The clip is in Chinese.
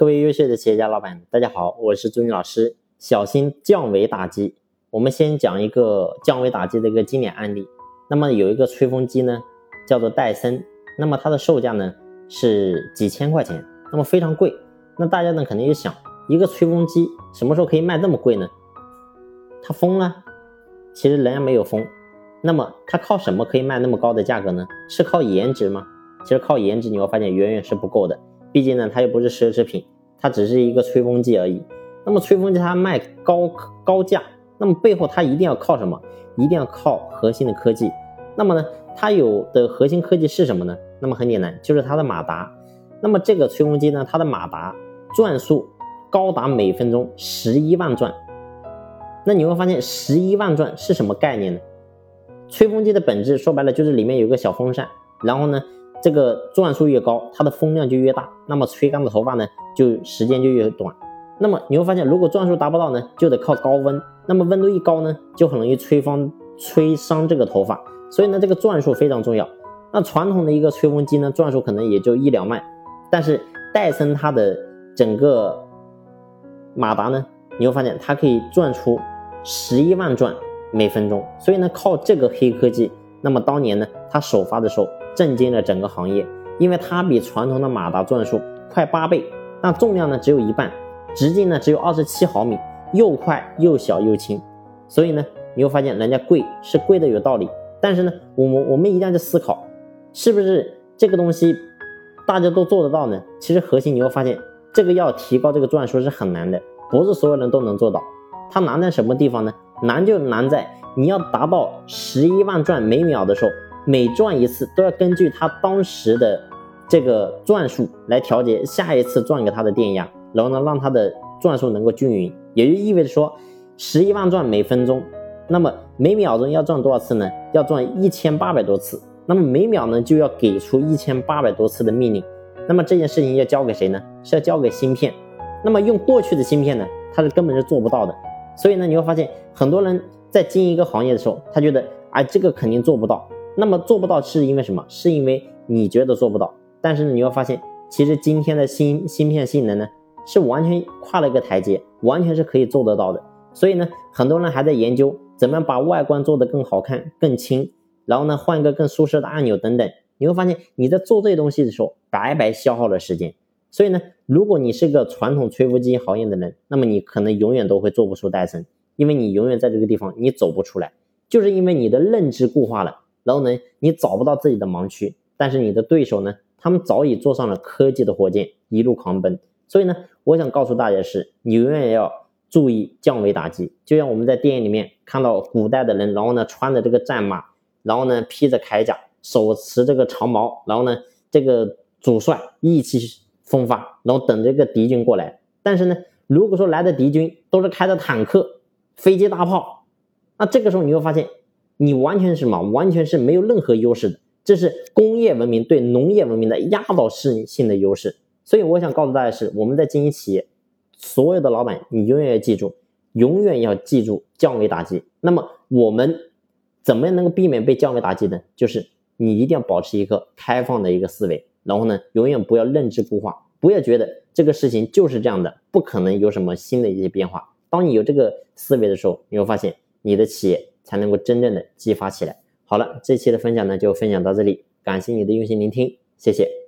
各位优秀的企业家老板，大家好，我是朱军老师。小心降维打击。我们先讲一个降维打击的一个经典案例。那么有一个吹风机呢，叫做戴森。那么它的售价呢是几千块钱，那么非常贵。那大家呢肯定就想，一个吹风机什么时候可以卖这么贵呢？它疯了？其实人家没有疯。那么它靠什么可以卖那么高的价格呢？是靠颜值吗？其实靠颜值你会发现远远是不够的。毕竟呢，它又不是奢侈品，它只是一个吹风机而已。那么吹风机它卖高高价，那么背后它一定要靠什么？一定要靠核心的科技。那么呢，它有的核心科技是什么呢？那么很简单，就是它的马达。那么这个吹风机呢，它的马达转速高达每分钟十一万转。那你会发现十一万转是什么概念呢？吹风机的本质说白了就是里面有个小风扇，然后呢。这个转速越高，它的风量就越大，那么吹干的头发呢，就时间就越短。那么你会发现，如果转速达不到呢，就得靠高温。那么温度一高呢，就很容易吹风吹伤这个头发。所以呢，这个转速非常重要。那传统的一个吹风机呢，转速可能也就一两万，但是戴森它的整个马达呢，你会发现它可以转出十一万转每分钟。所以呢，靠这个黑科技，那么当年呢，它首发的时候。震惊了整个行业，因为它比传统的马达转速快八倍，那重量呢只有一半，直径呢只有二十七毫米，又快又小又轻，所以呢你会发现人家贵是贵的有道理，但是呢我们我们一定要去思考，是不是这个东西大家都做得到呢？其实核心你会发现，这个要提高这个转速是很难的，不是所有人都能做到。它难在什么地方呢？难就难在你要达到十一万转每秒的时候。每转一次都要根据它当时的这个转速来调节下一次转给它的电压，然后呢让它的转速能够均匀，也就意味着说十一万转每分钟，那么每秒钟要转多少次呢？要转一千八百多次，那么每秒呢就要给出一千八百多次的命令，那么这件事情要交给谁呢？是要交给芯片，那么用过去的芯片呢，它是根本是做不到的，所以呢你会发现很多人在经营一个行业的时候，他觉得哎这个肯定做不到。那么做不到是因为什么？是因为你觉得做不到，但是呢，你会发现，其实今天的芯芯片性能呢，是完全跨了一个台阶，完全是可以做得到的。所以呢，很多人还在研究怎么样把外观做得更好看、更轻，然后呢，换一个更舒适的按钮等等。你会发现，你在做这些东西的时候，白白消耗了时间。所以呢，如果你是个传统吹风机行业的人，那么你可能永远都会做不出戴森，因为你永远在这个地方你走不出来，就是因为你的认知固化了。然后呢，你找不到自己的盲区，但是你的对手呢，他们早已坐上了科技的火箭，一路狂奔。所以呢，我想告诉大家是，你永远要注意降维打击。就像我们在电影里面看到古代的人，然后呢穿着这个战马，然后呢披着铠甲，手持这个长矛，然后呢这个主帅意气风发，然后等这个敌军过来。但是呢，如果说来的敌军都是开着坦克、飞机、大炮，那这个时候你会发现。你完全是什么？完全是没有任何优势的，这是工业文明对农业文明的压倒性的优势。所以我想告诉大家是，我们在经营企业，所有的老板，你永远要记住，永远要记住降维打击。那么我们怎么样能够避免被降维打击呢？就是你一定要保持一个开放的一个思维，然后呢，永远不要认知固化，不要觉得这个事情就是这样的，不可能有什么新的一些变化。当你有这个思维的时候，你会发现你的企业。才能够真正的激发起来。好了，这期的分享呢就分享到这里，感谢你的用心聆听，谢谢。